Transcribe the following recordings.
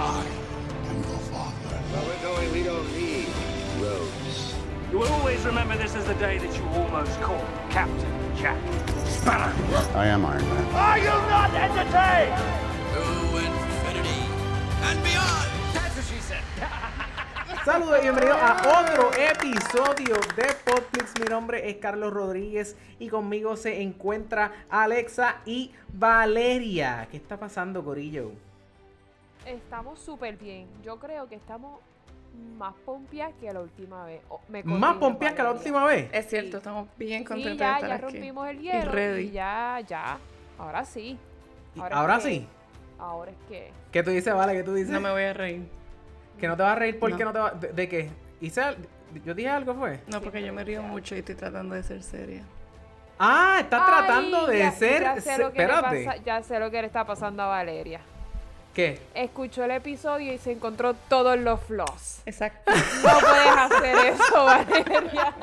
I am your father. Well, we're going, we don't need roads. You will always remember this as the day that you almost caught Captain Jack Sparrow. I am Iron Man. Are you not entertained? To infinity and beyond. That's what she said. Saludos y bienvenidos a otro episodio de Popflix. Mi nombre es Carlos Rodríguez y conmigo se encuentra Alexa y Valeria. ¿Qué está pasando, Corillo? Estamos súper bien. Yo creo que estamos más pompias que la última vez. O- me Más pompeas que la última vez. Es cierto, estamos bien Sí, contentos de ya, estar ya aquí. rompimos el Y hielo. ready. Y ya, ya. Ahora sí. Ahora es Ahora que- sí. Ahora es que. ¿Qué tú dices, Vale? ¿Qué tú dices? No me voy a reír. Que no te vas a reír porque no, No. te vas... ¿De, de qué? ¿Hice al- ¿Yo dije algo, fue? No, porque yo me río mucho y estoy tratando de ser seria. Ah, estás Ay, tratando de ya- ser... Ya sé, se- lo que le Espérate. pasa, ya sé lo que le está pasando a Valeria. ¿Qué? Escuchó el episodio y se encontró todos los flaws. Exacto. No puedes hacer eso, Valeria.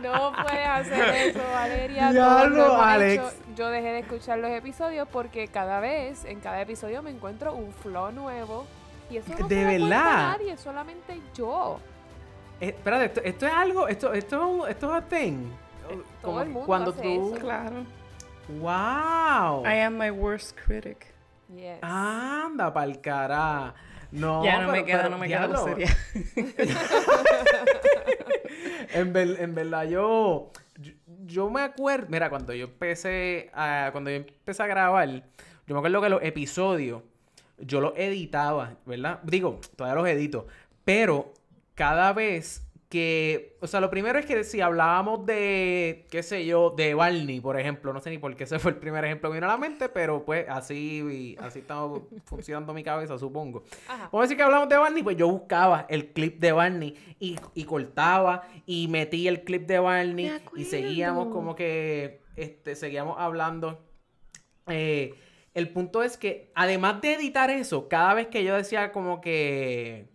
No puedes hacer eso, Valeria. Todos lo Alex. hecho. Yo dejé de escuchar los episodios porque cada vez, en cada episodio me encuentro un flaw nuevo. Y eso no ¿De verdad? nadie, solamente yo. Eh, espérate, esto, esto es algo... Esto, esto, es un- esto es a thing. todo Como el mundo cuando hace tú... eso. Claro. ¡Wow! I am my worst critic. Yes. Anda pa'l cara. No, ya no me queda, pero, no me queda seria. en, ver- en verdad, yo, yo, yo me acuerdo, mira, cuando yo empecé a, cuando yo empecé a grabar, yo me acuerdo que los episodios, yo los editaba, ¿verdad? Digo, todavía los edito, pero cada vez que, o sea, lo primero es que si hablábamos de, qué sé yo, de Barney, por ejemplo, no sé ni por qué ese fue el primer ejemplo que vino a la mente, pero pues así, así está funcionando mi cabeza, supongo. Ajá. Vamos a decir que hablamos de Barney, pues yo buscaba el clip de Barney y, y cortaba y metí el clip de Barney y seguíamos como que, este, seguíamos hablando. Eh, el punto es que, además de editar eso, cada vez que yo decía como que...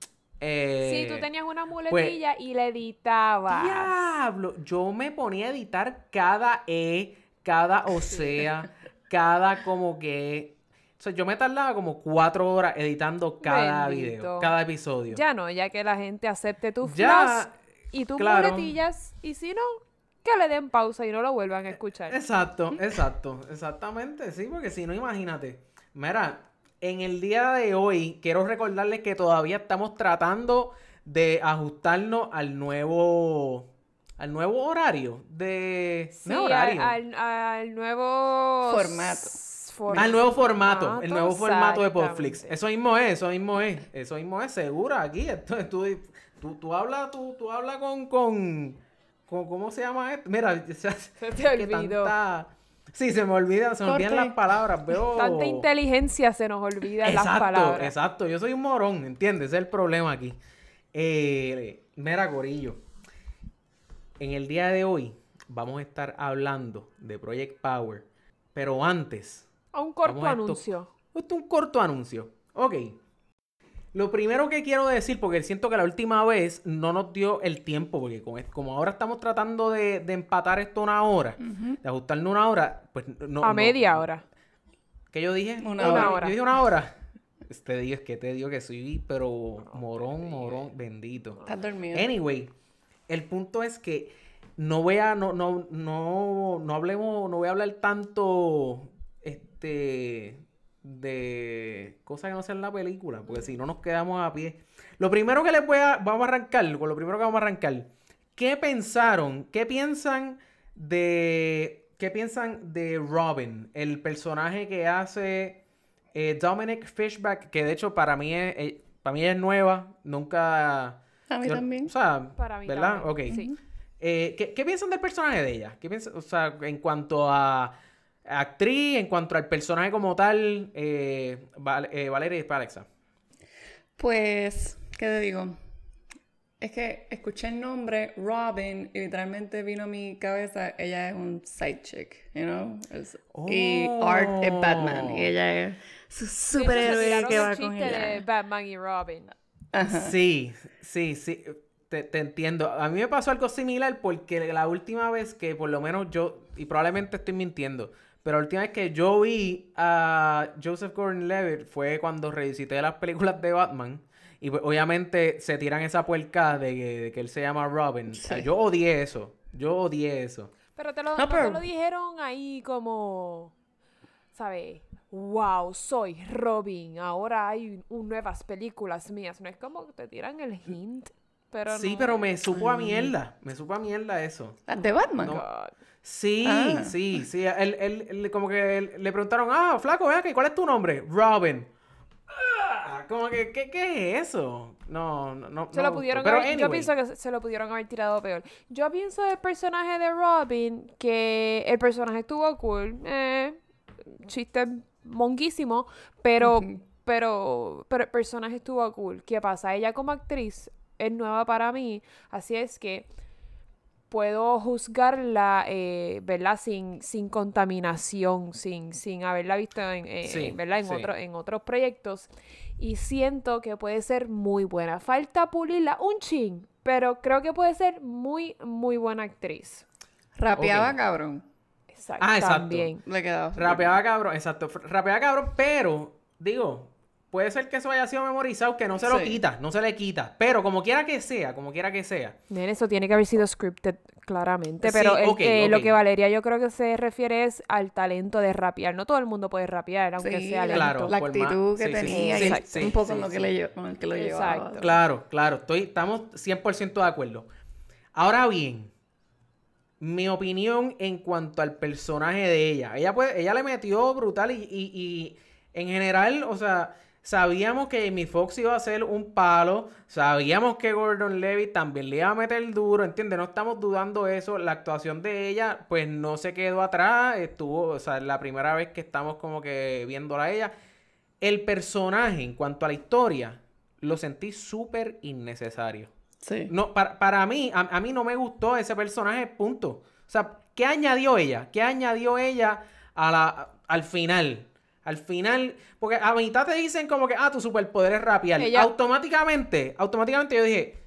eh, Sí, tú tenías una pues, muletilla y la editabas. Diablo, yo me ponía a editar cada E, cada o sea, cada como que... O sea, yo me tardaba como cuatro horas editando cada Bendito. video, cada episodio. Ya no, ya que la gente acepte tus Ya, y tus claro. muletillas. Y si no, que le den pausa y no lo vuelvan a escuchar. Exacto, exacto, exactamente, sí, porque si no, imagínate. Mira, en el día de hoy quiero recordarles que todavía estamos tratando de ajustarnos al nuevo al nuevo horario de Sí, no horario al- al nuevo Formato. al nuevo formato, el nuevo formato de Popflix. exactamente. Eso mismo es, eso mismo es, eso mismo es segura aquí. Esto, tú, tú, tú hablas, tú, tú hablas con, con, con- ¿cómo se llama esto? Mira, se, Se te olvidó. Sí, se me olvida, se me ¿Por olvidan las palabras, veo... Tanta inteligencia se nos olvida las Exacto, palabras. exacto. Yo soy un morón, ¿entiendes? Ese es el problema aquí. Eh, mira, Corillo. En el día de hoy vamos a estar hablando de Project Power. Pero antes, A un corto esto. anuncio. esto es un corto anuncio. Ok. Lo primero que quiero decir, porque siento que la última vez no nos dio el tiempo, porque como, ahora estamos tratando de, de empatar esto una hora, de ajustarnos una hora, pues no. a no- media hora. ¿Qué yo dije? Una hora. Yo dije una hora. Te digo, es que te digo que soy, pero morón, morón, bendito. Estás dormido. Anyway, el punto es que no voy a, no, no, no, no hablemos, no voy a hablar tanto, este, de cosas que no sean la película, porque si no nos quedamos a pie. Lo primero que les voy a, vamos a arrancar, con lo primero que vamos a arrancar, ¿qué pensaron, qué piensan de, qué piensan de Robin, el personaje que hace eh, Dominic Fishback, que de hecho para mí es, eh, para mí es nueva, nunca... A mí yo- también. O sea, Para mí ¿verdad? también, Ok. sí. Eh, ¿qué, qué piensan del personaje de ella? ¿Qué piensan, o sea, en cuanto a actriz, en cuanto al personaje como tal, eh, Val- eh, Valeria y Alexa? Pues, ¿qué te digo? Es que escuché el nombre Robin y literalmente vino a mi cabeza, ella es un side chick, you know? Es- Y Art es Batman y ella es su superhéroe que el va con chiste de ella. Batman y Robin. Ajá. Sí, sí, sí. Te, te entiendo. A mí me pasó algo similar porque la última vez que por lo menos yo, y probablemente estoy mintiendo, Pero la última vez que yo vi a Joseph Gordon-Levitt fue cuando revisité las películas de Batman. Y pues, obviamente se tiran esa puerca de que, de que él se llama Robin. O sea, Sí. yo odié eso. Yo odié eso. Pero te lo, No, no te lo dijeron ahí como, ¿sabes? Wow, soy Robin. Ahora hay un- nuevas películas mías. No es como que te tiran el hint. Pero sí, no. pero me supo a mierda. Me supo a mierda eso. Las de Batman. No. God. Sí, Ah. sí, sí. Él, él- él- como que él- le preguntaron, ah, flaco, vea que, ¿cuál es tu nombre? Robin. Ah, como que, ¿qué, qué es eso? No, no, no. Se lo pudieron. Pero haber- Yo anyway, pienso que se- se lo pudieron haber tirado peor. Yo pienso del personaje de Robin que el personaje estuvo cool. Eh, chiste monguísimo. Pero, pero, pero el personaje estuvo cool. ¿Qué pasa? Ella como actriz es nueva para mí. Así es que puedo juzgarla, eh, ¿verdad? Sin, sin contaminación, sin, sin haberla visto en, eh, Sí, ¿verdad? En, sí. otro- en otros proyectos. Y siento que puede ser muy buena. Falta pulirla un chin, pero creo que puede ser muy, muy buena actriz. Rapeaba cabrón. Exacto. Ah, exacto. También. Le quedaba. Rapeaba cabrón, exacto. Rapeaba cabrón, pero, digo, puede ser que eso haya sido memorizado, que no se lo Sí. quita, no se le quita. Pero como quiera que sea, como quiera que sea. Nene, eso tiene que haber sido scripted claramente, Sí, pero el- lo que Valeria yo creo que se refiere es al talento de rapear. No todo el mundo puede rapear, aunque Sí, sea lento. claro. La actitud más- que tenía sí, y sí, un poco sí, en lo que sí. le, con el que lo llevaba. Exacto. Claro, claro, estoy, estamos 100% de acuerdo. Ahora bien, mi opinión en cuanto al personaje de ella. Ella, pues, ella le metió brutal y, y- y en general, o sea, sabíamos que Amy Fox iba a ser un palo, sabíamos que Gordon Levy también le iba a meter duro, ¿entiendes? No estamos dudando eso. La actuación de ella, pues no se quedó atrás, estuvo, o sea, la primera vez que estamos como que viéndola a ella. El personaje, en cuanto a la historia, lo sentí súper innecesario. Sí. No, para, para mí, a, a mí no me gustó ese personaje, punto. O sea, ¿qué añadió ella? ¿Qué añadió ella a la, al final? Al final, porque a mitad te dicen como que, ah, tu superpoder es rapear. Ella- Automáticamente, automáticamente yo dije,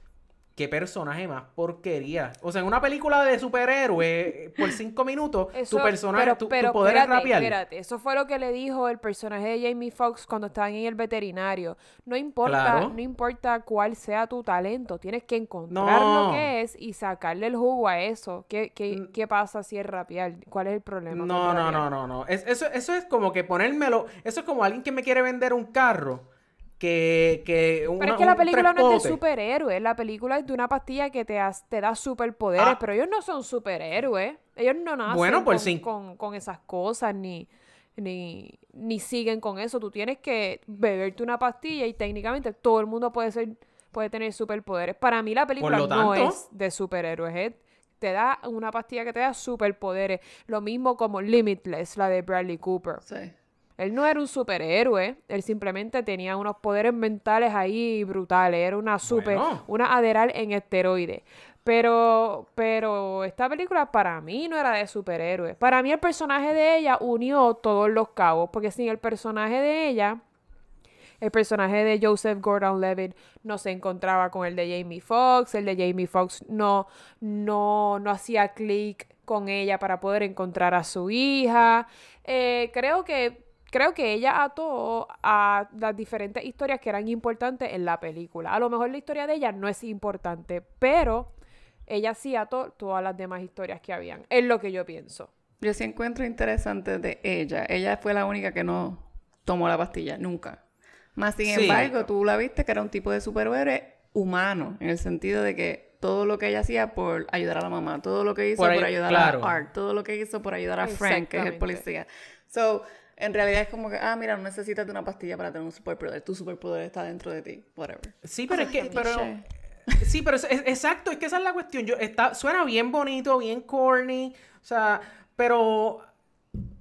qué personaje más porquería. O sea, en una película de superhéroe, por cinco minutos, Eso- tu personaje, pero- tu, poder espérate, es rapear. Espérate, eso fue lo que le dijo el personaje de Jamie Foxx cuando estaban en el veterinario. No importa, Claro. no importa cuál sea tu talento, tienes que encontrar No. lo que es y sacarle el jugo a eso. ¿Qué, qué, qué pasa si es rapear? ¿Cuál es el problema? No, no, no, no, no. Es- eso, eso es como que ponérmelo. Eso es como alguien que me quiere vender un carro. Que, que Pero una- es que la película no es de superhéroes, la película es de una pastilla que te, has- te da superpoderes, Ah. pero ellos no son superhéroes, ellos no nacen Bueno, pues con, sí. con, con esas cosas, ni, ni, ni siguen con eso, tú tienes que beberte una pastilla y técnicamente todo el mundo puede ser, puede tener superpoderes. Para mí la película no es de superhéroes, es- te da una pastilla que te da superpoderes, lo mismo como Limitless, la de Bradley Cooper. Sí. Él no era un superhéroe, él simplemente tenía unos poderes mentales ahí brutales, era una super, Bueno. una aderal en esteroides. Pero, pero esta película para mí no era de superhéroes. Para mí el personaje de ella unió todos los cabos, porque sin el personaje de ella, el personaje de Joseph Gordon-Levitt no se encontraba con el de Jamie Foxx, el de Jamie Foxx no, no, no hacía clic con ella para poder encontrar a su hija. Eh, creo que creo que ella ató a las diferentes historias que eran importantes en la película. A lo mejor la historia de ella no es importante, pero ella sí ató todas las demás historias que habían. Es lo que yo pienso. Yo sí encuentro interesante de ella. Ella fue la única que no tomó la pastilla, nunca. Más sin Sí. embargo, tú la viste que era un tipo de superhéroe humano, en el sentido de que todo lo que ella hacía por ayudar a la mamá, todo lo que hizo Por ayudar claro. a Art, todo lo que hizo por ayudar a Frank, que es el policía. So, en realidad es como que, ah, mira, no necesitas de una pastilla para tener un superpoder. Tu superpoder está dentro de ti, whatever. Sí, pero es que. Pero, sí, pero es, es- exacto, es que esa es la cuestión. Yo, está, suena bien bonito, bien corny. O sea, pero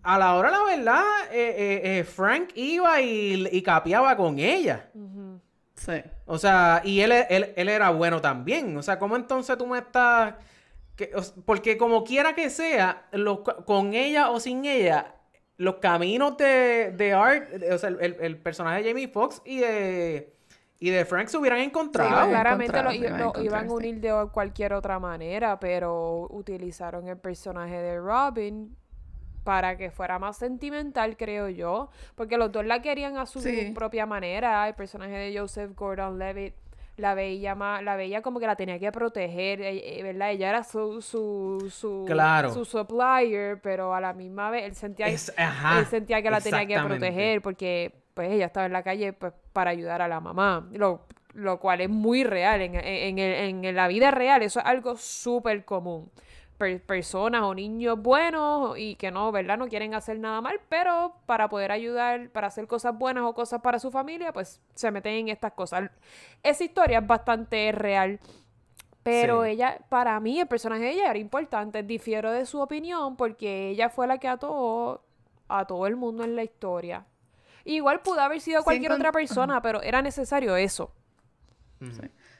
a la hora, la verdad, eh, eh, eh, Frank iba y, y capeaba con ella. Sí. O sea, y él, él, él era bueno también. O sea, ¿cómo entonces tú me estás...? que- o s- porque como quiera que sea, con ella o sin ella, los caminos de, de Art, o sea, el, el- personaje de Jamie Foxx y de, y de Frank se hubieran encontrado. Claramente lo, iban a lo iban a encontrar, sí. unir de cualquier otra manera, pero utilizaron el personaje de Robin para que fuera más sentimental, creo yo, porque los dos la querían a su Sí. propia manera. El personaje de Joseph Gordon-Levitt la veía más, la veía como que la tenía que proteger, eh, eh, ¿verdad? Ella era su, su, su, Claro. su supplier, pero a la misma vez él sentía, Es- ajá, él sentía que la tenía que proteger porque pues ella estaba en la calle pues, para ayudar a la mamá, lo, lo cual es muy real, en, en- en el- en la vida real eso es algo súper común. Per- personas o niños buenos y que no, ¿verdad? No quieren hacer nada mal, pero para poder ayudar, para hacer cosas buenas o cosas para su familia, pues se meten en estas cosas. Esa historia es bastante real. Pero Sí. ella, para mí, el personaje de ella era importante. Difiero de su opinión porque ella fue la que ató a todo el mundo en la historia. Igual pudo haber sido cualquier otra persona, pero era necesario eso.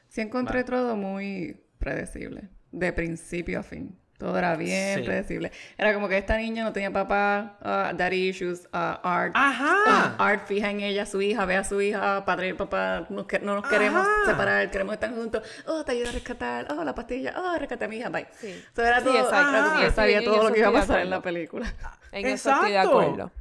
Sí encontré todo muy predecible, de principio a fin. Todo era bien Sí. predecible. Era como que esta niña no tenía papá, ah, daddy issues, ah, Art. Ajá. ah, Art fija en ella, su hija, ve a su hija, padre y papá, nos que- no nos queremos Ajá. separar, queremos estar juntos. Oh, te ayuda a rescatar, oh, la pastilla, oh, rescate a mi hija, bye. Sí. So, era Sí, todo, exacto. Sí, sabía todo lo que iba a pasar en la película. En eso estoy de Exacto. acuerdo.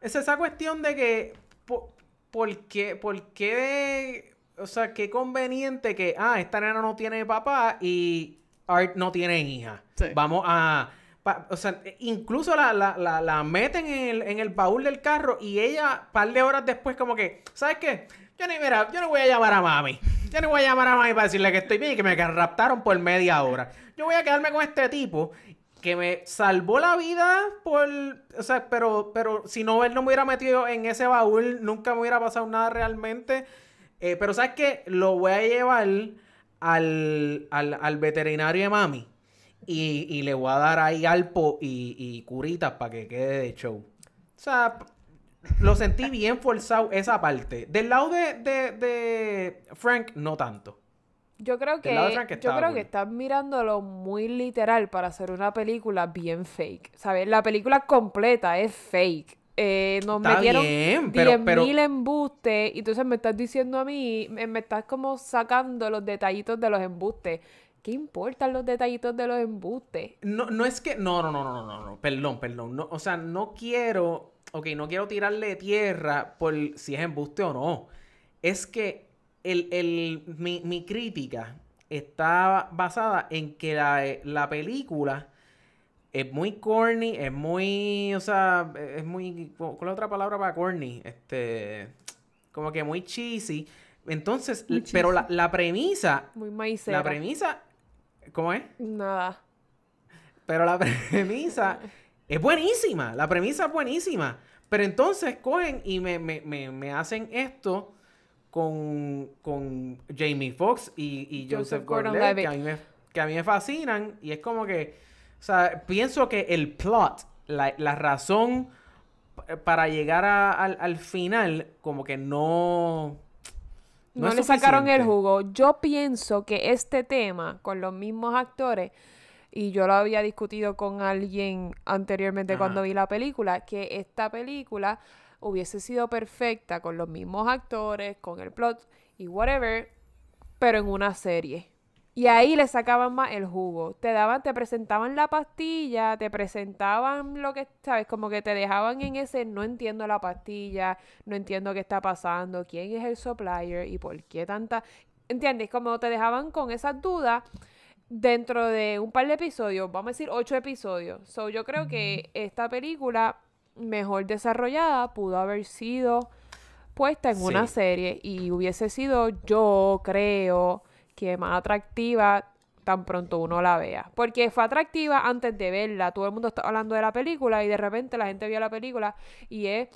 Es esa cuestión de que, po- ¿por, qué, por qué, o sea, qué conveniente que, ah, esta nena no tiene papá y Art no tiene hija. Sí. Vamos a, pa- o sea, incluso la, la, la, la meten en el, en el baúl del carro y ella, par de horas después, como que, ¿sabes qué? Yo ni, mira, yo no voy a llamar a mami. Yo no voy a llamar a mami para decirle que estoy bien y que me raptaron por media hora. Yo voy a quedarme con este tipo que me salvó la vida por... O sea, pero, pero si no él no me hubiera metido en ese baúl, nunca me hubiera pasado nada realmente. Eh, pero ¿sabes qué? Lo voy a llevar al, al, al veterinario de mami. Y, y le voy a dar ahí alpo y, y curitas para que quede de show. O sea, lo sentí bien forzado esa parte. Del lado de, de, de Frank, no tanto. Yo creo que, yo creo cool. que están mirándolo muy literal para hacer una película bien fake. ¿Sabes? La película completa es fake. Eh, nos Está metieron bien, pero- 10.000 pero- embustes y entonces me estás diciendo a mí, me, me estás como sacando los detallitos de los embustes. ¿Qué importan los detallitos de los embustes? No, no es que. No, no, no, no, no, no. Perdón, perdón. No, o sea, no quiero. Ok, no quiero tirarle tierra por si es embuste o no. Es que el, el- mi, mi crítica está basada en que la, la película es muy corny, es muy. O sea, es muy. ¿Cuál es la otra palabra para corny? Este. Como que muy cheesy. Entonces, Muy pero la, la premisa. Muy maicera. La premisa. ¿Cómo es? Nada. Pero la premisa es buenísima. La premisa es buenísima. Pero entonces cogen y me, me, me, me hacen esto con, con Jamie Foxx y, y Joseph Joseph Gordon-Levitt, que, que a mí me fascinan. Y es como que, o sea, pienso que el plot, la, la razón para llegar a- al, al final, como que no... No, le sacaron el jugo. Yo pienso que este tema, con los mismos actores, y yo lo había discutido con alguien anteriormente Ajá. cuando vi la película, que esta película hubiese sido perfecta con los mismos actores, con el plot y whatever, pero en una serie. Y ahí le sacaban más el jugo. Te daban, te presentaban la pastilla, te presentaban lo que, sabes, como que te dejaban en ese, no entiendo la pastilla, no entiendo qué está pasando, quién es el supplier y por qué tanta, ¿entiendes? Como te dejaban con esas dudas dentro de un par de episodios, vamos a decir ocho episodios. So, yo creo que esta película mejor desarrollada pudo haber sido puesta en una serie y hubiese sido, yo creo, que más atractiva tan pronto uno la vea. Porque fue atractiva antes de verla. Todo el mundo está hablando de la película y de repente la gente vio la película y es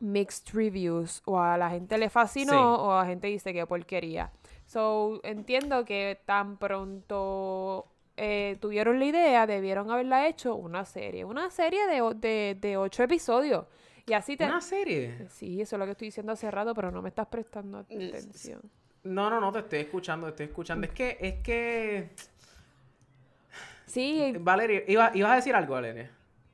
mixed reviews. O a la gente le fascinó Sí. o a la gente dice que porquería. So, entiendo que tan pronto eh, tuvieron la idea, debieron haberla hecho una serie. Una serie de, de, de ocho episodios. Y así te... ¿Una serie? Sí, eso es lo que estoy diciendo hace rato, pero no me estás prestando atención. No, no, no, te estoy escuchando, te estoy escuchando. Es que, es que... Sí, Valeria, iba, ibas a decir algo, Valeria.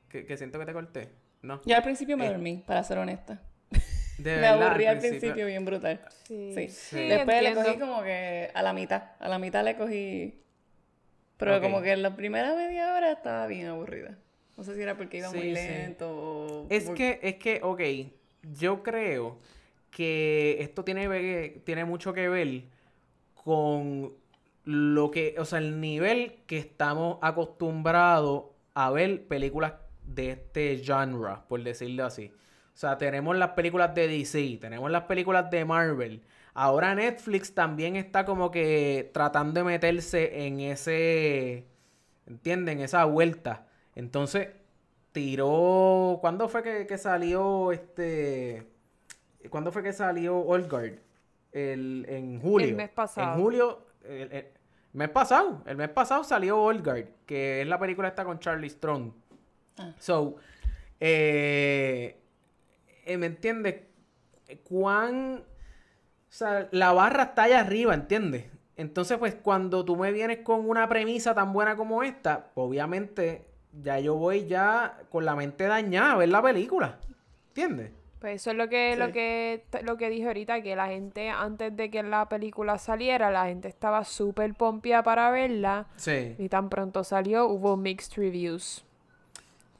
Que, que siento que te corté. No. Yo al principio me Eh, dormí, para ser honesta. De Me aburrí al principio bien brutal. sí. Sí. Sí. Después le cogí como que a la mitad. A la mitad le cogí. Pero como que en la primera media hora estaba bien aburrida. No sé si era porque iba Sí, muy sí. lento o... Es por- que, es que, ok, yo creo que esto tiene, tiene mucho que ver con lo que, o sea, el nivel que estamos acostumbrados a ver películas de este genre, por decirlo así. O sea, tenemos las películas de DC, tenemos las películas de Marvel. Ahora Netflix también está como que tratando de meterse en ese, ¿entienden? Esa vuelta. Entonces, tiró. ¿Cuándo fue que, que salió este. ¿Cuándo fue que salió Old Guard? El, en julio. El mes pasado. En julio. El, el mes pasado. El mes pasado salió Old Guard, que es la película esta con Charlie Strong. So, eh, eh, ¿me entiendes? ¿Cuán. O sea, la barra está allá arriba, ¿entiendes? Entonces, pues, cuando tú me vienes con una premisa tan buena como esta, obviamente, ya yo voy ya con la mente dañada a ver la película. ¿Entiendes? Pues eso es lo que, lo que, lo que dije ahorita, que la gente, antes de que la película saliera, la gente estaba súper pompia para verla. Sí. Y tan pronto salió, hubo mixed reviews.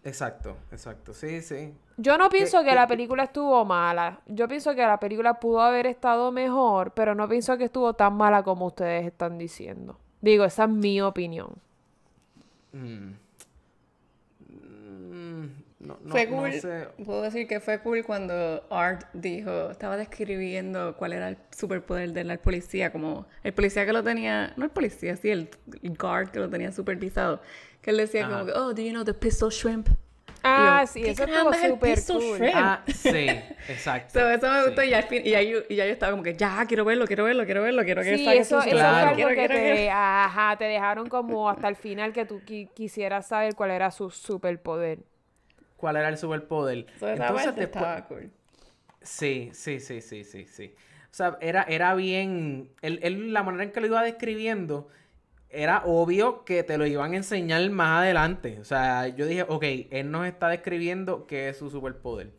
Exacto, exacto. Sí, sí. Yo no pienso que la película estuvo mala. Yo pienso que la película pudo haber estado mejor, pero no pienso que estuvo tan mala como ustedes están diciendo. Digo, esa es mi opinión. Mm. No, no- fue no cool. sé. Puedo decir que fue cool cuando Art dijo, estaba describiendo cuál era el superpoder del policía, como el policía que lo tenía, no el policía, sí, el, el guard que lo tenía supervisado, que él decía como Ajá. que, oh, do you know the pistol shrimp? Ah, yo, sí, ¿qué eso estuvo caramba es el súper pistol cool. shrimp? Ah, sí, exacto. So, eso me gustó sí. y al fin, y ya yo, y ya yo estaba como que, ya, quiero verlo, quiero verlo, quiero verlo, quiero que Sí, saque eso, eso Claro. fue algo que quiero, te, quiero. ajá, te dejaron como hasta el final que tú qui- quisieras saber cuál era su superpoder. ¿Cuál era el superpoder? So, Entonces, parte después, estaba cool. Sí, sí, sí, sí, sí, sí. O sea, era, era bien. Él, él, la manera en que lo iba describiendo, era obvio que te lo iban a enseñar más adelante. O sea, yo dije, ok, él nos está describiendo qué es su superpoder.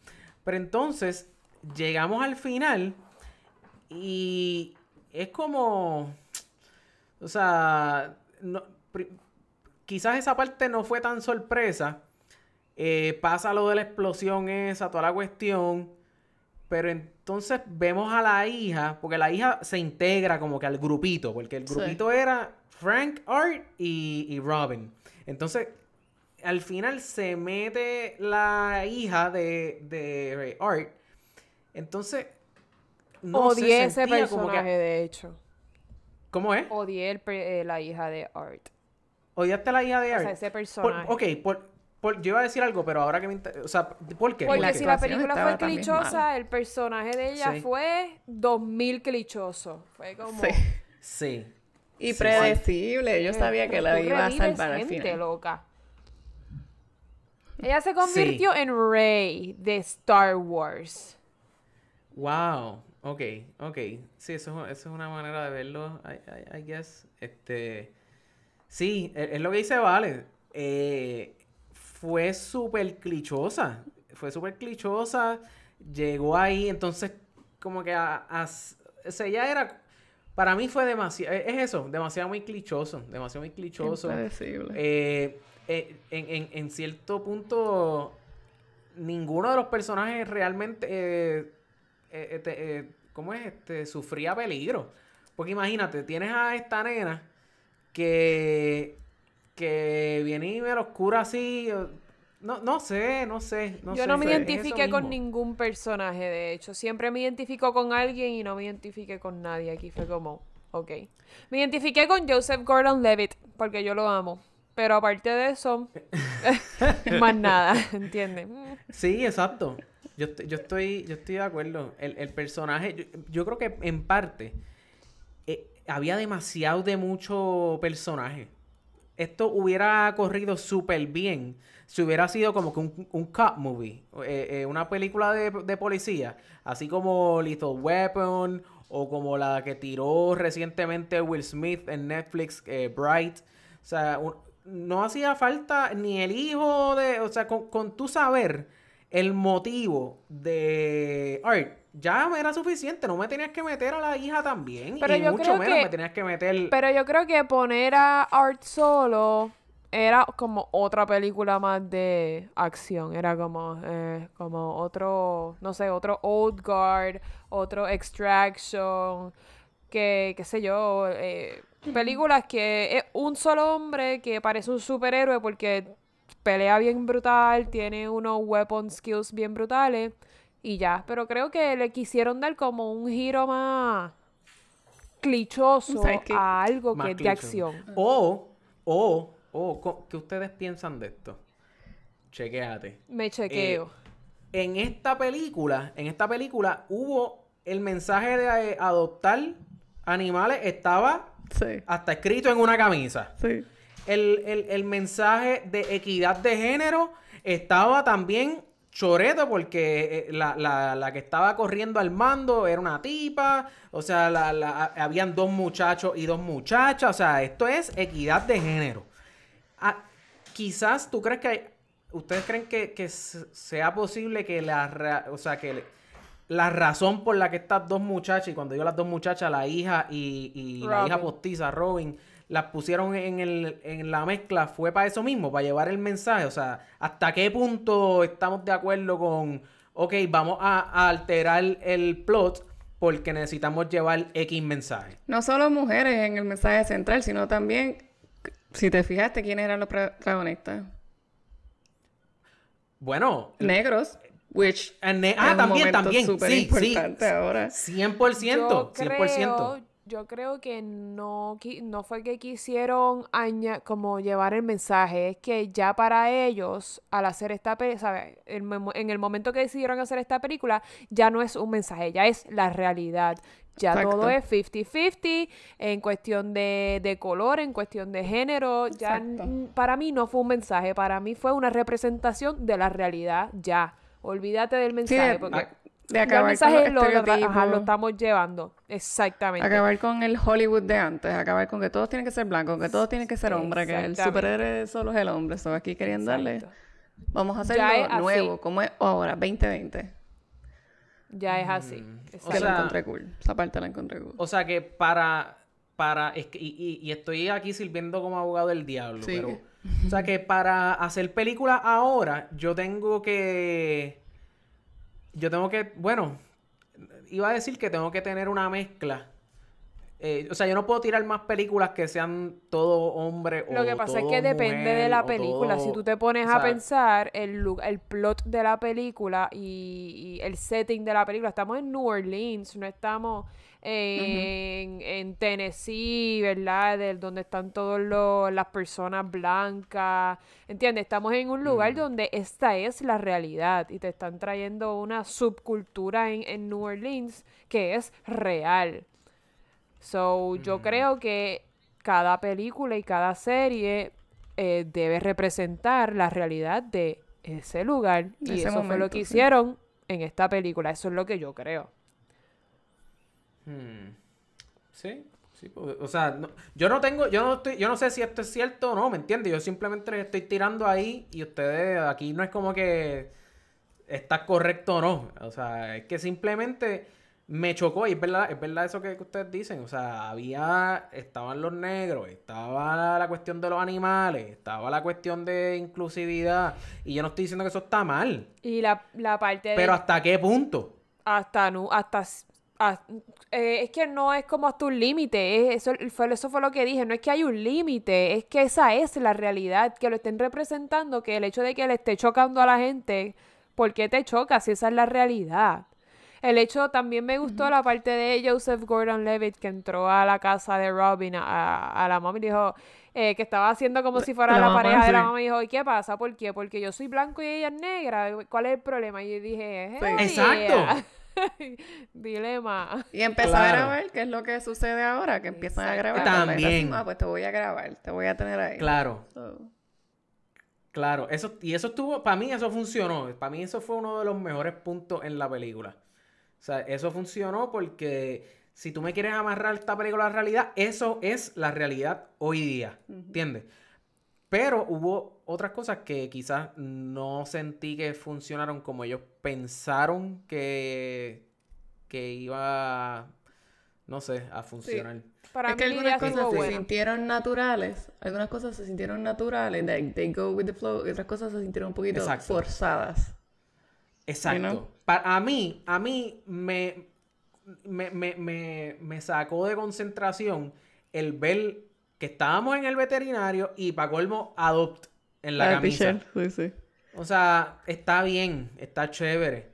Pero entonces, llegamos al final y es como. O sea, no- quizás esa parte no fue tan sorpresa. Eh, pasa lo de la explosión esa, toda la cuestión. Pero entonces vemos a la hija, porque la hija se integra como que al grupito, porque el Sí. grupito era Frank, Art y, y Robin. Entonces, al final se mete la hija de, de Art. Entonces, no Odié ese sentía como personaje, que- de hecho. ¿Cómo es? Odié el eh, la hija de Art. ¿Odiaste a la hija de O Art? sea, ese Por- personaje. ok, por, por- yo iba a decir algo, pero ahora que me... inter- O sea, ¿por qué? Porque ¿Por si la película fue clichosa, el personaje de ella Sí. fue 2000 clichoso. Fue como... Sí. Sí. Y Sí, predecible, yo eh, sabía que la iba a salvar al gente, final. loca. Ella se convirtió en Rey de Star Wars. Wow, ok, ok. Sí, eso, es- eso es una manera de verlo, I, I- I guess. Este, sí, es, es lo que dice Vale. Eh, fue súper clichosa. Fue súper clichosa. Llegó ahí, entonces, como que a, a- o sea, ya era. Para mí fue demasiado. Es eso, demasiado muy clichoso. Demasiado muy clichoso. Eh, eh, en, en- en cierto punto, ninguno de los personajes realmente, eh, eh, te- eh, ¿cómo es? Este, sufría peligro. Porque imagínate, tienes a esta nena que, que viene y me lo oscura así. No, no sé, no sé. No Yo sé, no me es identifiqué con ningún personaje, de hecho. Siempre me identifico con alguien y no me identifiqué con nadie. Aquí fue como, ok. Me identifiqué con Joseph Gordon-Levitt porque yo lo amo. Pero aparte de eso, más nada, ¿entiendes? Sí, exacto. Yo, estoy- yo estoy, yo estoy de acuerdo. El, el personaje, yo, yo creo que en parte eh, había demasiado de mucho personaje. Esto hubiera corrido súper bien si hubiera sido como que un, un cop movie, eh, eh, una película de, de policía, así como Lethal Weapon o como la que tiró recientemente Will Smith en Netflix, eh, Bright. O sea, no hacía falta ni el hijo de, o sea, con, con tu saber el motivo de Art, ya me era suficiente, no me tenías que meter a la hija también, Pero y yo mucho creo menos que- me tenías que meter... Pero yo creo que poner a Art solo era como otra película más de acción. Era como, eh, como otro, no sé, otro Old Guard, otro Extraction, que, qué sé yo, eh, películas que es un solo hombre que parece un superhéroe porque pelea bien brutal, tiene unos weapon skills bien brutales y ya. Pero creo que le quisieron dar como un giro más clichoso a algo Más que es de acción. O, o, o, ¿qué ustedes piensan de esto? Chequéate. Me chequeo. En esta película, en esta película hubo el mensaje de eh, adoptar animales, estaba Sí, hasta escrito en una camisa. sí. El, el- el mensaje de equidad de género estaba también choreto porque eh, la, la- la que estaba corriendo al mando era una tipa, o sea, la- la- habían dos muchachos y dos muchachas, o sea, esto es equidad de género. Ah, quizás tú crees que hay- ustedes creen que, que sea posible que la o sea que la razón por la que estas dos muchachas y cuando digo las dos muchachas la hija y, y la hija postiza Robin las pusieron en, el, en la mezcla fue para eso mismo para llevar el mensaje o sea hasta qué punto estamos de acuerdo con ok vamos a, a alterar el plot porque necesitamos llevar X mensaje No solo mujeres en el mensaje central, sino también, si te fijaste, quiénes eran los protagonistas. bueno Negros, which ne- ah, un también, momento también. Sí, sí. ahora. 100%. Yo 100%. creo, yo creo que no, no fue que quisieron aña- como llevar el mensaje, es que ya para ellos, al hacer esta película, en el momento que decidieron hacer esta película, ya no es un mensaje, ya es la realidad. Ya todo es 50-50 en cuestión de, de color, en cuestión de género. Ya Exacto. para mí no fue un mensaje, para mí fue una representación de la realidad. Ya, olvídate del mensaje. porque de ya el acabar con mensaje los lo, lo ajá, estamos llevando. Exactamente. acabar con el Hollywood de antes, acabar con que todos tienen que ser blancos, que todos tienen que ser hombres, que el superhéroe solo es el hombre. So, aquí querían darle, vamos a hacerlo Ya es así. nuevo, como es ahora, 2020. Ya es así. Que O sea- encontré cool. Esa parte la encontré cool. O sea que para. para es que- y, y- y estoy aquí sirviendo como abogado del diablo. Sí. Pero. O sea que para hacer películas ahora, yo tengo que. Yo tengo que. Bueno, iba a decir que tengo que tener una mezcla. Eh, o sea, yo no puedo tirar más películas que sean todo hombre o Lo que pasa es que depende de la película. Si tú te pones o a pensar el, el plot de la película y, y el setting de la película, estamos en New Orleans, no estamos en, en Tennessee, ¿verdad? Del donde están todas las personas blancas. ¿Entiendes? Estamos en un lugar donde esta es la realidad y te están trayendo una subcultura en, en New Orleans que es real. So, yo creo que cada película y cada serie eh, debe representar la realidad de ese lugar. Y ese eso fue lo momento, que sí. hicieron en esta película. Eso es lo que yo creo. Hmm. Sí, sí, pues, o sea, no- yo no tengo, yo no estoy, yo no sé si esto es cierto o no, ¿me entiendes? Yo simplemente estoy tirando ahí y ustedes aquí no es como que está correcto o no. O sea, es que simplemente me chocó y es verdad, es verdad eso que, que ustedes dicen. O sea, había, estaban los negros, estaba la cuestión de los animales, estaba la cuestión de inclusividad y yo no estoy diciendo que eso está mal, Y la, la parte de... pero ¿hasta qué punto? hasta nu- hasta eh, es que no es como hasta un límite es- eso fue eso fue lo que dije no es que hay un límite es que esa es la realidad que lo estén representando que el hecho de que le esté chocando a la gente ¿por qué te choca si esa es la realidad? El hecho también me gustó la parte de Joseph Gordon-Levitt que entró a la casa de Robin a, la mamá y dijo eh, que estaba haciendo como si fuera La la, mamá, pareja de la mamá y dijo, ¿y qué pasa? ¿Por qué? Porque yo soy blanco y ella es negra. ¿Cuál es el problema? Y yo dije. "Hell Exacto. yeah". Dilema. Y empezar Claro. a grabar, que es lo que sucede ahora, que empiezan a grabar. También. ah, pues te voy a grabar, te voy a tener ahí. Claro. So, Claro, eso, y eso estuvo, para mí eso funcionó, para mí eso fue uno de los mejores puntos en la película. O sea, eso funcionó porque si tú me quieres amarrar esta película a la realidad, eso es la realidad hoy día, ¿entiendes? Pero hubo otras cosas que quizás no sentí que funcionaron como ellos pensaron que, que iba no sé, a funcionar. Para es que algunas cosas se buena. sintieron naturales, algunas cosas se sintieron naturales, like, they go with the flow, y otras cosas se sintieron un poquito Exacto. forzadas. Exacto. know? Para a mí, a mí me, me, me, me, me sacó de concentración el ver que estábamos en el veterinario y para colmo adopt en la Ah, camisa. Pichel, Sí, sí. O sea, está bien, está chévere.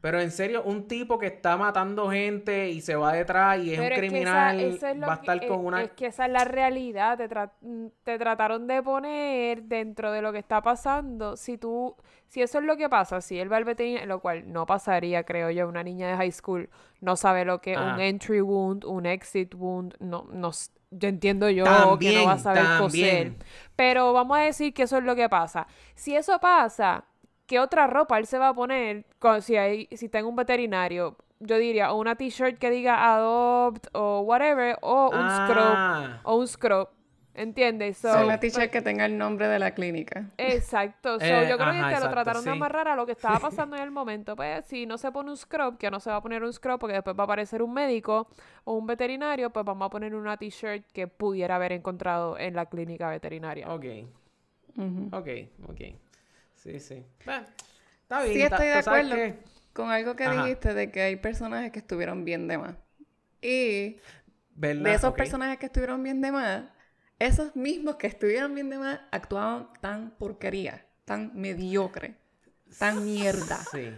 Pero en serio, un tipo que está matando gente y se va detrás y es Pero un es que criminal, esa- es va a que- estar con es- una... Es que esa es la realidad. Te, tra- mm, te trataron de poner dentro de lo que está pasando. Si tú, si eso es lo que pasa, si él va al veterinario, lo cual no pasaría, creo yo, una niña de high school no sabe lo que es un entry wound, un exit wound, no, no, yo entiendo yo que no va a saber coser. también. Pero vamos a decir que eso es lo que pasa. Si eso pasa, ¿qué otra ropa él se va a poner con- si, hay, si está en un veterinario? Yo diría, o una t-shirt que diga adopt o whatever, o un Ah. scrub, o un scrub. ¿Entiendes? So, Son una teacher que tenga el nombre de la clínica. Exacto. So, Eh, yo creo ajá, que te lo exacto, trataron de amarrar a lo que estaba pasando en el momento. Pues si no se pone un scrub, que no se va a poner un scrub porque después va a aparecer un médico o un veterinario, pues vamos a poner una t-shirt que pudiera haber encontrado en la clínica veterinaria. Ok, ok, ok. Sí, sí. Eh, está bien. Sí estoy de acuerdo que- con algo que Ajá. dijiste de que hay personajes que estuvieron bien de más. Y ¿verdad? de esos personajes que estuvieron bien de más, esos mismos que estuvieron bien de más actuaban tan porquería, tan mediocre, tan mierda. Sí.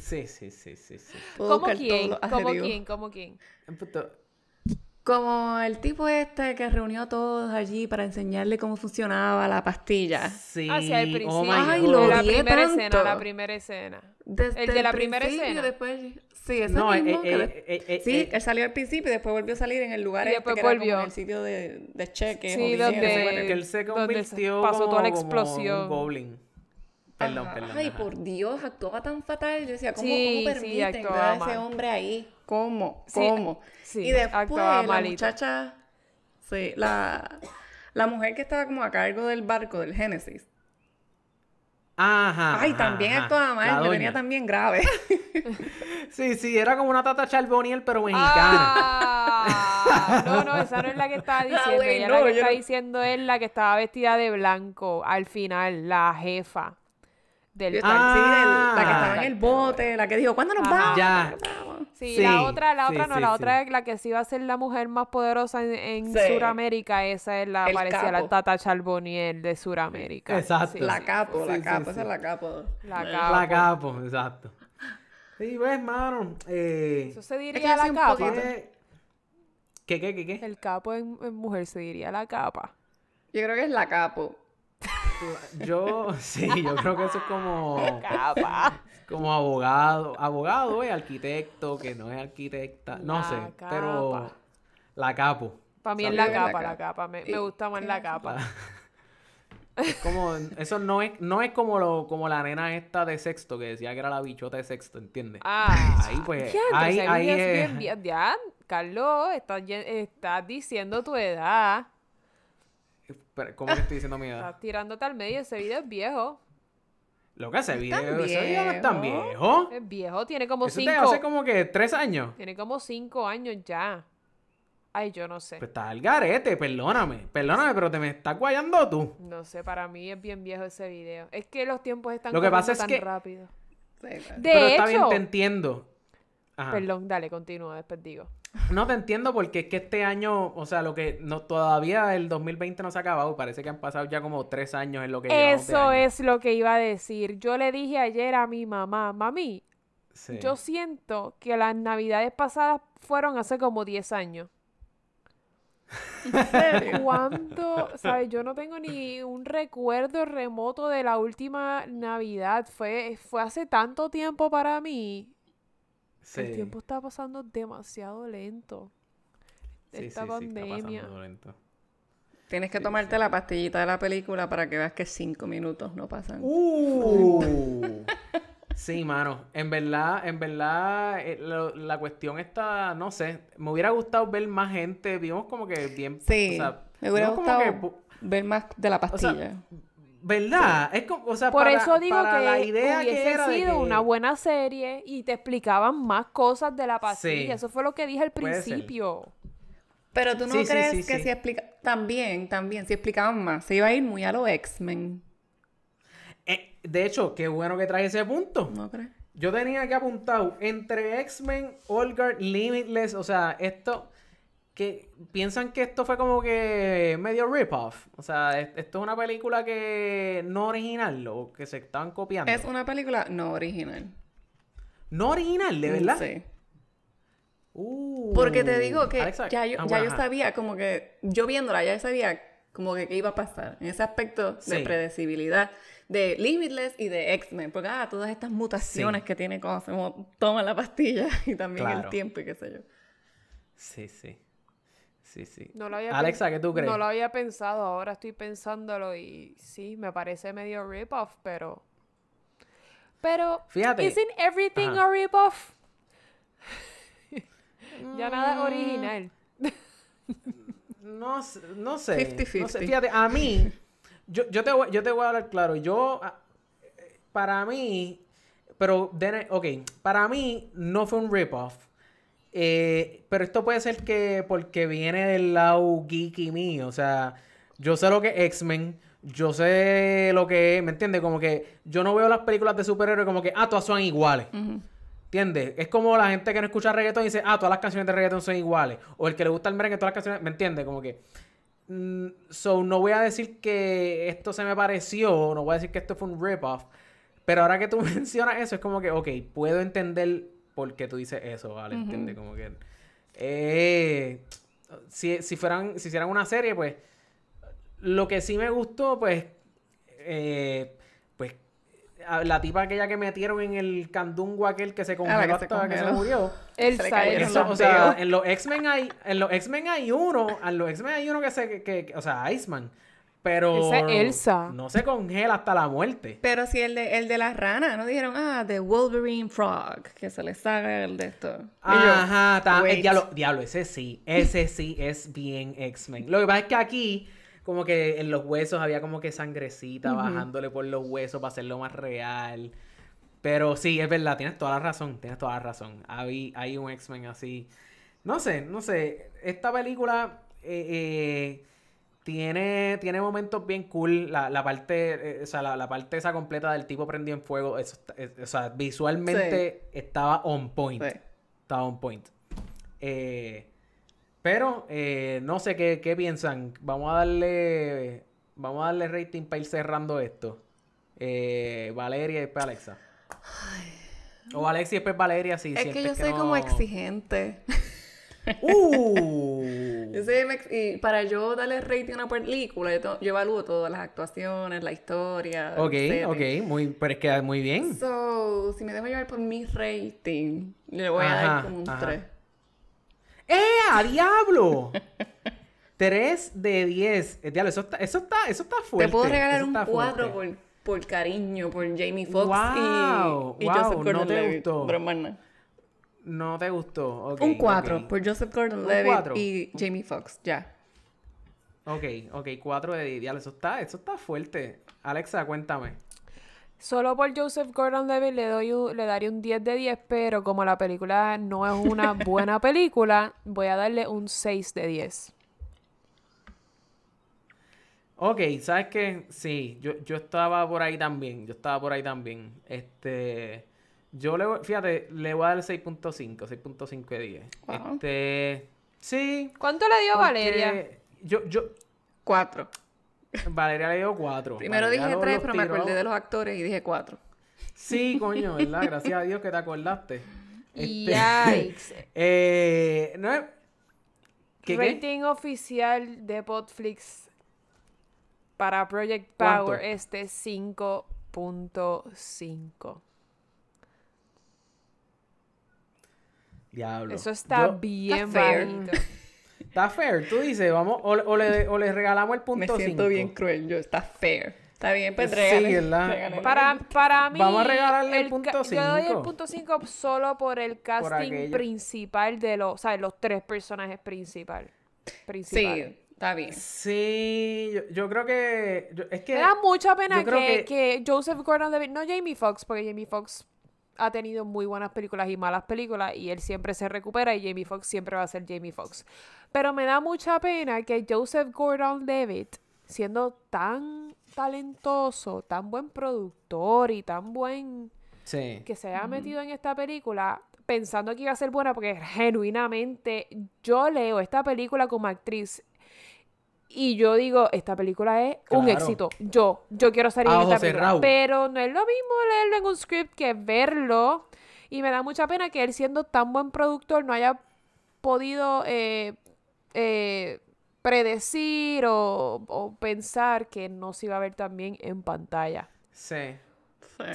Sí, sí, sí, sí, sí. ¿Cómo quién? ¿Cómo quién? ¿Cómo quién? Como el tipo este que reunió a todos allí para enseñarle cómo funcionaba la pastilla. Sí. Hacia el oh principio. my Ay, lo la primera escena, tanto. la primera escena. Desde El de la primera escena. Después, sí, ese No, eh, mismo. eh, eh, eh, eh, sí, eh. él salió al principio y después volvió a salir en el lugar Y este después que era como volvió. en el sitio de, de cheques. Sí, o dinero, donde- que él se convirtió pasó como, toda la como explosión. un goblin. Perdón, perdón. Ay, ajá. por Dios, actuaba tan fatal. Yo decía, ¿cómo, Sí, cómo sí, permiten ver a ese hombre ahí? ¿Cómo? Sí, ¿Cómo? sí, y después la malito. muchacha, sí, la, la mujer que estaba como a cargo del barco del Génesis. Ajá. Ay, ajá, también ajá. actuaba mal, doña. tenía también grave. Sí, sí, era como una tata Charboniel, pero mexicana. Ah, no, no, esa no es la que estaba diciendo. güey, ella no, la que yo está diciendo es la que estaba vestida de blanco al final, la jefa del Sí, Ah. la que estaba en el bote, la que dijo, ¿cuándo nos vamos? Ya. Sí, Sí, la otra, la sí, otra no, sí, la sí. otra es la que sí va a ser la mujer más poderosa en, en Sí. Suramérica, esa es la El parecía la. Tata Charboniel de Suramérica. Exacto. Sí, La capo, la capo, sí. esa es la capo. La capo. La capo, exacto. Sí, ves, mano. Eh, Eso se diría la capa. tiene- ¿Qué, qué, qué, qué? El capo en, en mujer se diría la capa. Yo creo que es la capo. Yo, sí, yo creo que eso es como, Capa. Como abogado, abogado, eh, arquitecto, que no es arquitecta, no La sé, pero la capo. Para mí es la capa, la capa. Me, me gusta más la capa. Es como, eso no es, no es como lo, como la nena esta de sexto que decía que era la bichota de sexto, ¿entiendes? Ah, Ahí, pues, ahí- ese ahí es es- bien, bien- ya, Carlos, estás, estás diciendo tu edad. Pero, ¿Cómo que estoy diciendo mi edad? Estás tirándote al medio. Ese video es viejo. Lo que hace tan video, ese video no es tan viejo. Es viejo. Tiene como Eso te cinco. hace como que tres años. Tiene como cinco años ya. Ay, yo no sé. Pues está al garete, perdóname. Perdóname, pero te me estás guayando tú. No sé, para mí es bien viejo ese video. Es que los tiempos están Lo que pasa es tan que- rápido. Sí, claro. De pero está hecho, bien, te entiendo. Ajá. perdón, dale, continúa, después digo. No te entiendo porque es que este año, o sea, lo que no, todavía el 2020 no se ha acabado. Parece que han pasado ya como tres años en lo que de Eso es lo que iba a decir. Yo le dije ayer a mi mamá, mami, Sí. yo siento que las navidades pasadas fueron hace como 10 años. ¿Cuándo? ¿Sabes? Yo no tengo ni un recuerdo remoto de la última Navidad. Fue, fue hace tanto tiempo para mí. Sí. El tiempo está pasando demasiado lento. Sí, Esta sí, sí, está pandemia. lento. Tienes que tomarte la pastillita de la película para que veas que cinco minutos no pasan. Uh. Sí, mano. En verdad, en verdad, eh, lo- la cuestión está, no sé, me hubiera gustado ver más gente. Vimos como que bien. Sí, o sea, me hubiera gustado que ver más de la sea, ¿Verdad? Es como, o sea, Por para- eso digo para que la idea hubiese que era sido que- una buena serie y te explicaban más cosas de la pastilla. Sí. Eso fue lo que dije al principio. Pero tú no Sí, crees sí, que sí. si explica... También, también, si explicaban más, se iba a ir muy a los X-Men. Eh, de hecho, qué bueno que trae ese punto. ¿No crees? Yo tenía que apuntado entre X-Men, Olgard, Limitless, o sea, esto que piensan que esto fue como que medio rip-off. O sea, es- esto es una película que no original o que se estaban copiando. Es una película no original. No original, de verdad. Sí. Uh, Porque te digo que Alexa, ya, yo, ah, ya yo sabía como que, yo viéndola, ya sabía como que qué iba a pasar en ese aspecto de predecibilidad de Limitless y de X-Men. Porque, ah, todas estas mutaciones Sí. que tiene cosas, como toman la pastilla y también el tiempo y qué sé yo. Sí, sí. Sí, sí. No lo había Alexa, ¿qué tú crees? No lo había pensado, ahora estoy pensándolo y sí, me parece medio rip-off, pero... Pero, Fíjate. ¿isn't everything Ajá. a rip-off? ya nada es original. No, sé- no sé. 50-50. No sé. Fíjate, a mí, yo, yo, te voy, yo te voy a hablar claro. Yo, ah, para mí, pero, ok, para mí no fue un rip-off. Eh, pero esto puede ser que porque viene del lado geeky mío. O sea, yo sé lo que es X-Men. Yo sé lo que es, ¿me entiendes? Como que yo no veo las películas de superhéroes como que, ah, todas son iguales. ¿Entiendes? Es como la gente que no escucha reggaetón y dice, ah, todas las canciones de reggaetón son iguales. O el que le gusta el merengue, todas las canciones, ¿me entiendes? Como que... mm, so, no voy a decir que esto se me pareció, no voy a decir que esto fue un rip-off. Pero ahora que tú mencionas eso, es como que, ok, puedo entender por qué tú dices eso, ¿vale? ¿Entiendes? Como que... eh, si, si fueran, si hicieran una serie, pues... Lo que sí me gustó, pues... eh, pues a- la tipa aquella que metieron en el candungo aquel que se congeló Ah, se hasta que se congeló. murió. Elsa, Elsa. O sea, en los X-Men hay, en los X-Men hay uno, en los X-Men hay uno que se, que, que- o sea, Iceman, pero Esa es Elsa. no se congela hasta la muerte. Pero si el de, el de la rana, ¿no dijeron, ah, de Wolverine Frog, que se le saca el de esto? Y yo, Ajá, ta- eh, diablo, diablo, ese sí, ese sí es bien X-Men. Lo que pasa es que aquí, como que en los huesos había como que sangrecita bajándole por los huesos para hacerlo más real. Pero sí, es verdad, tienes toda la razón, tienes toda la razón. Hay, hay un X-Men así. No sé, no sé. Esta película eh, eh, tiene, tiene momentos bien cool. La, la parte, eh, o sea, la, la parte esa completa del tipo prendido en fuego, eso eh, o sea, visualmente estaba on point. Sí. Estaba on point. Eh, pero eh, no sé qué, qué piensan. Vamos a darle. Vamos a darle rating para ir cerrando esto. Valeria y después Alexa. O Alexa y después Valeria, si Es que yo soy no- como exigente. ¡Uh! Yo ex- y para yo darle rating a una película, yo, to- yo evalúo todas las actuaciones, la historia. ok, ok. Muy, pero es que muy bien. So, si me dejo llevar por mi rating, le voy a dar como un ajá. 3. ¡Eh, a diablo! 3 de 10. Eh, diablo, eso está, eso está, eso está fuerte. Te puedo regalar un está 4 fuerte. por, por cariño, por Jamie Foxx Wow, y, y wow, Joseph ¿no Gordon te Levitt. gustó? Pero más nada. No te gustó. ok, un 4 ok. por Joseph Gordon Levitt y Jamie Foxx, ya. Ok, ok, 4 de 10. Diablo, eso está, eso está fuerte. Alexa, cuéntame. Solo por Joseph Gordon-Levitt le doy un- le daría un 10 de 10, pero como la película no es una buena película, voy a darle un 6 de 10. Ok, ¿sabes qué? Sí, yo, yo estaba por ahí también. Yo estaba por ahí también. Este. Yo le voy, fíjate, le voy a dar 6.5, 6.5 de 10. Wow. Este. Sí. ¿Cuánto le dio Valeria? Yo, yo. 4. Valeria le dio 4. Primero dije 3, pero me acordé de los actores y dije 4. Sí, coño, ¿verdad? Gracias a Dios que te acordaste. Este, Yikes. eh, no es. ¿Qué, qué? Rating oficial de Podflix para Project ¿Cuánto? Power es de 5.5. Diablo. Eso está Yo- bien Está fair. bajito. Está fair, tú dices, vamos, o, o le, o le regalamos el punto Me siento 5. bien cruel. Yo, está fair. Está bien, pues Sí, regale- ¿verdad? regale- Para, para mí, Vamos a regalarle el punto Yo doy el punto 5 solo por el casting principal de los, o sea, los tres personajes principal, Sí, principales. Está bien. Sí, yo, yo creo que. yo- es que. Me da mucha pena que, que- que Joseph Gordon-Levitt, no Jamie Foxx, porque Jamie Foxx ha tenido muy buenas películas y malas películas y él siempre se recupera y Jamie Foxx siempre va a ser Jamie Foxx. Pero me da mucha pena que Joseph Gordon-Levitt, siendo tan talentoso, tan buen productor y tan buen Sí. que se haya metido en esta película pensando que iba a ser buena porque genuinamente yo leo esta película como actriz y yo digo, esta película es un éxito. Yo, yo quiero salir en esta película. cerrados. Pero no es lo mismo leerlo en un script que verlo. Y me da mucha pena que él siendo tan buen productor no haya podido eh, eh, predecir o, o pensar que no se iba a ver también en pantalla. Sí.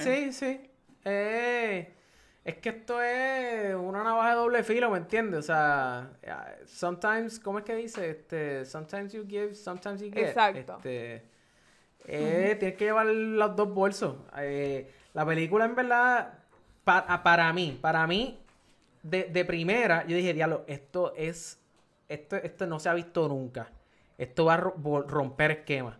Sí. Sí, sí. Eh, es que esto es una navaja de doble filo, ¿me entiendes? O sea, sometimes, ¿cómo es que dice? Este, sometimes you give, sometimes you get. Exacto. Este, eh, Tienes que llevar los dos bolsos. Eh, la película, en verdad, pa- ah, para mí, para mí, de, de primera, yo dije, diablo, esto es, esto, esto no se ha visto nunca. Esto va a romper esquemas.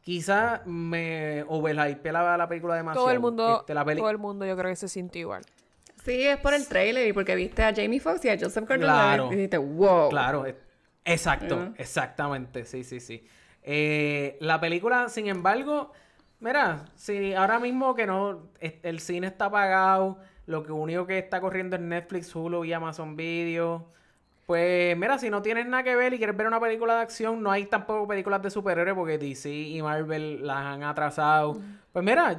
Quizá me overhype la, la película demasiado. Todo el mundo, Este, la todo el mundo yo creo que se sintió igual. Sí, es por el trailer y porque viste a Jamie Foxx y a Joseph Gordon-Levitt Claro. y dijiste, wow. Claro, exacto, exactamente, sí, sí, sí. Eh, la película, sin embargo, mira, si ahora mismo que no, el cine está apagado, lo que único que está corriendo es Netflix, Hulu y Amazon Video, pues mira, si no tienes nada que ver y quieres ver una película de acción, no hay tampoco películas de superhéroes porque DC y Marvel las han atrasado. Pues mira,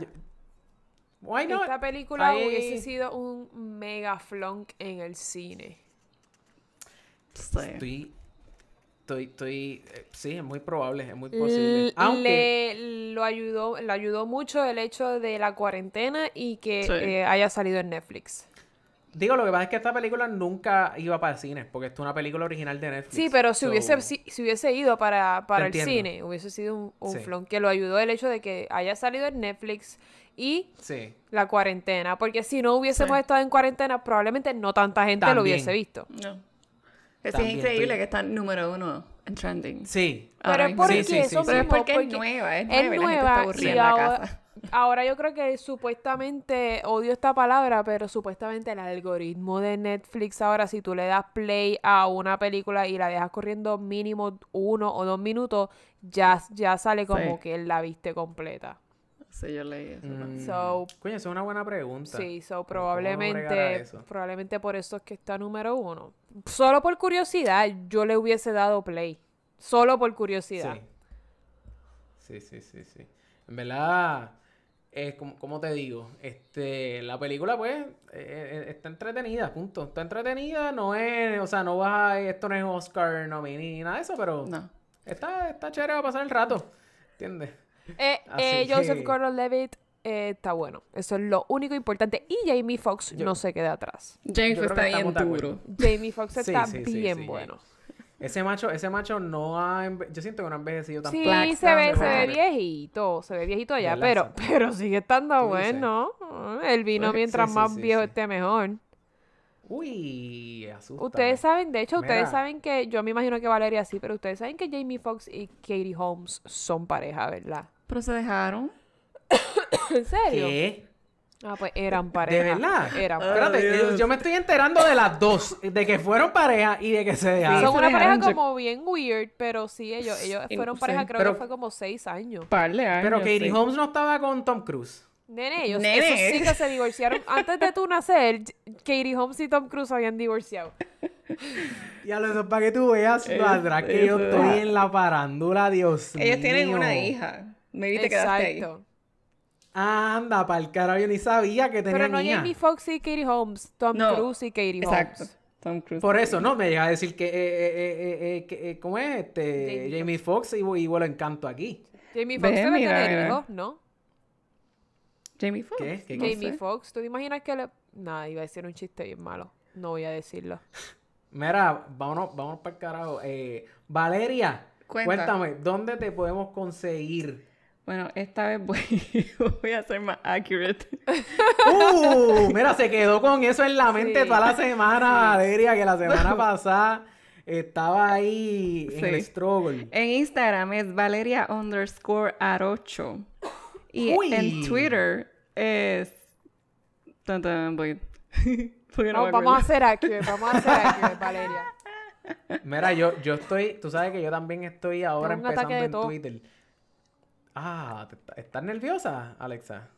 why not? Esta película Ahí- hubiese sido un mega flunk en el cine. Sí. Estoy, estoy, estoy, eh, sí, es muy probable, es muy posible. L- Aunque, Le, lo ayudó, le ayudó mucho el hecho de la cuarentena y que Sí. eh, haya salido en Netflix. digo, lo que pasa es que esta película nunca iba para el cine, porque esto es una película original de Netflix. Sí, pero si So, hubiese, si, si hubiese ido para, para el entiendo. cine, hubiese sido un, un Sí. flunk que lo ayudó el hecho de que haya salido en Netflix y Sí, la cuarentena. Porque si no hubiésemos Sí. estado en cuarentena, probablemente no tanta gente lo hubiese visto. No. Es increíble estoy- que está número uno en trending. sí. Pero Ahora es porque Sí, sí, eso sí, Pero es porque es nueva, es es nueva y la gente está nueva aburrida y en la ahora, casa. ahora yo creo que supuestamente, odio esta palabra, pero supuestamente el algoritmo de Netflix ahora, si tú le das play a una película y la dejas corriendo mínimo uno o dos minutos, ya, ya sale como Sí. que la viste completa. Sí, yo leí eso. Mm, So- Coño, esa es una buena pregunta. Sí, so ¿Cómo bregar a probablemente, probablemente por eso es que está número uno. Solo por curiosidad, yo le hubiese dado play. Solo por curiosidad. Sí. Sí, sí, sí, sí. En verdad, eh, como, como te digo, este, la película, pues, eh, eh, está entretenida, punto. Está entretenida, no es, o sea, no vas a, esto no es Oscar, no ni nada de eso, pero No. está, está chévere para pasar el rato, ¿entiendes? Eh, eh, Joseph que- Gordon-Levitt eh, está bueno. Eso es lo único importante. Y Jamie Foxx no se queda atrás. Jamie Foxx está bien duro. Jamie Foxx está sí, sí, bien sí. bueno. Ese macho, ese macho no ha, enve- yo siento que no ha envejecido tan Sí, Black se ve, se ve viejito. Se ve viejito ya, ¿Verdad? pero, pero sigue estando bueno. El vino Pues, mientras más sí, viejo sí. esté mejor. Uy, asusta. Ustedes saben, de hecho, ustedes Mira. saben que, yo me imagino que Valeria sí, pero ustedes saben que Jamie Foxx y Katie Holmes son pareja, ¿verdad? Pero se dejaron. ¿En serio? ¿Qué? Ah, pues eran pareja. verdad? Eran Espérate, yo- yo me estoy enterando de las dos, de que fueron pareja y de que se dejaron. Son se una pareja como bien weird, pero sí, ellos, ellos Sí, fueron sí. pareja, creo Pero- que fue como seis años. Par de años. Pero Katie sí. Holmes no estaba con Tom Cruise. Nene, ellos Nene. esos sí que se divorciaron. Antes de tú nacer, Katie Holmes y Tom Cruise habían divorciado. Ya lo eso es para que tú veas lo atrás que yo estoy en la parándula, Dios Ellos tienen mío. una hija. Maybe te quedaste ahí. Exacto. Anda, para el carajo, yo ni sabía que tenía Pero no niña. Jamie Foxx y Katie Holmes, Tom No, Cruise y Katie Exacto. Holmes. Tom Cruise. Por eso, ¿no? Me llega a decir que, eh, eh, eh, eh, que, eh, ¿cómo es? Este, Jamie Jamie Foxx y, y vuelo encanto aquí. Jamie Foxx Ve, debe mira, tener mira. hijos, ¿no? Jamie Foxx. ¿Qué? ¿Qué No Jamie sé. Foxx, ¿tú te imaginas que le...? Nada, iba a decir un chiste bien malo. No voy a decirlo. Mira, vámonos, vámonos para el carajo. Eh, Valeria, Cuenta. cuéntame, ¿dónde te podemos conseguir? Bueno, esta vez voy, voy a ser más accurate. ¡Uh! Mira, se quedó con eso en la mente Sí. toda la semana, Valeria, que la semana pasada estaba ahí en el struggle. En Instagram es Valeria underscore Arocho. Y Uy. en Twitter es... Tan, tan, voy- no No, vamos a hacer accurate, vamos a hacer accurate, Valeria. Mira, yo, yo estoy, tú sabes que yo también estoy ahora empezando en. Twitter. Ah, ¿te- ¿estás nerviosa, Alexa?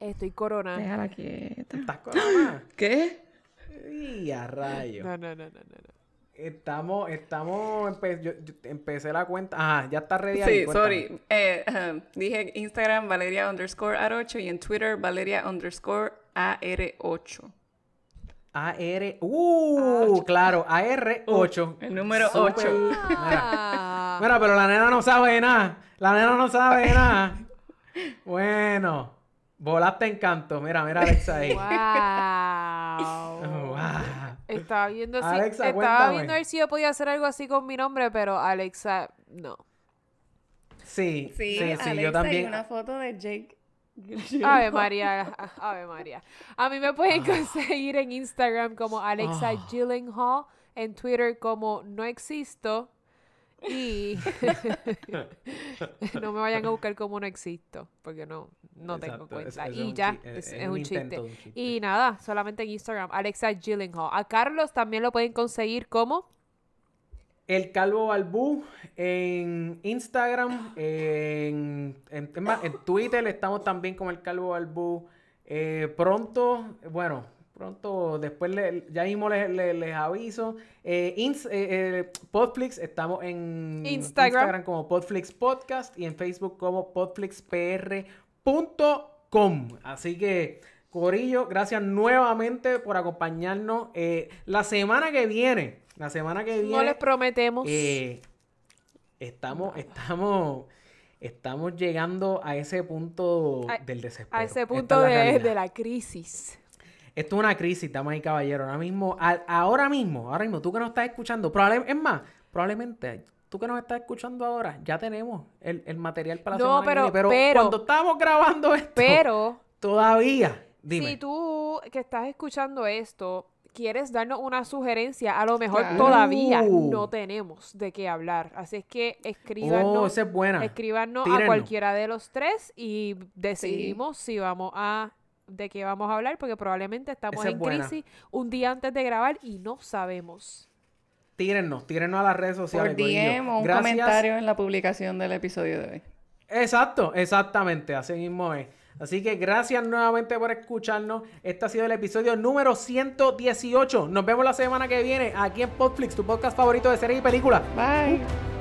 Estoy corona. Déjala quieta. ¿Estás corona? ¿Qué? Y a rayo. No, no, no, no, no. no. Estamos, estamos, empe- yo, yo empecé la cuenta. Ajá, ya está ready. ahí, Sí, cuéntame. sorry. Eh, ajá, dije Instagram Valeria underscore Arocho y en Twitter Valeria underscore AR8. AR. Uh, claro, AR8. el número Súper- ocho. Mira, Ah, mira, pero la nena no sabe nada. La nena no sabe nada. Bueno, volaste en canto. Mira, mira, Alexa ahí. wow. Wow. Estaba viendo si Alexa, estaba cuéntame. viendo a ver si yo podía hacer algo así con mi nombre, pero Alexa, no. Sí, sí, sí, Alexa, yo y también. una foto de Jake. Ave María, Ave María. A mí me pueden conseguir en Instagram como Alexa Ah. Gyllenhaal, en Twitter como No Existo y no me vayan a buscar como No Existo, porque no, no tengo cuenta. es- es y ya, es- un chiste. de un chiste. Y nada, solamente en Instagram, Alexa Gyllenhaal. A Carlos también lo pueden conseguir como El Calvo Balbú en Instagram, en, en, en Twitter estamos también con el Calvo Balbú. Eh, pronto, bueno, pronto, después le- ya mismo les, les- les aviso. Eh, Ins- eh, eh, Podflix, estamos en Instagram. como Podflix Podcast y en Facebook como podflixpr.com. Así que, Corillo, gracias nuevamente por acompañarnos. Eh, la semana que viene, la semana que viene. no les prometemos. Eh, estamos, estamos, estamos llegando a ese punto A- del desespero. a ese punto es de, de la crisis. Esto es una crisis, damas y caballeros. Ahora mismo, a- ahora mismo, ahora mismo, tú que nos estás escuchando, probable- es más, probablemente tú que nos estás escuchando ahora, ya tenemos el, el material para la No, semana que pero- viene. Pero, pero- cuando estábamos grabando esto, Pero todavía, dime. Si tú que estás escuchando esto quieres darnos una sugerencia, a lo mejor Claro. todavía Uh. no tenemos de qué hablar. Así es que escríbanos, oh, esa es buena. escríbanos a cualquiera de los tres y decidimos si vamos a de qué vamos a hablar, porque probablemente estamos Esa en crisis un día antes de grabar y no sabemos. Tírennos, tírennos a las redes sociales. Por. DM o un Gracias. comentario en la publicación del episodio de hoy. Exacto, exactamente, así mismo es. Así que gracias nuevamente por escucharnos. Este ha sido el episodio número 118. Nos vemos la semana que viene aquí en Podflix, tu podcast favorito de series y películas. Bye.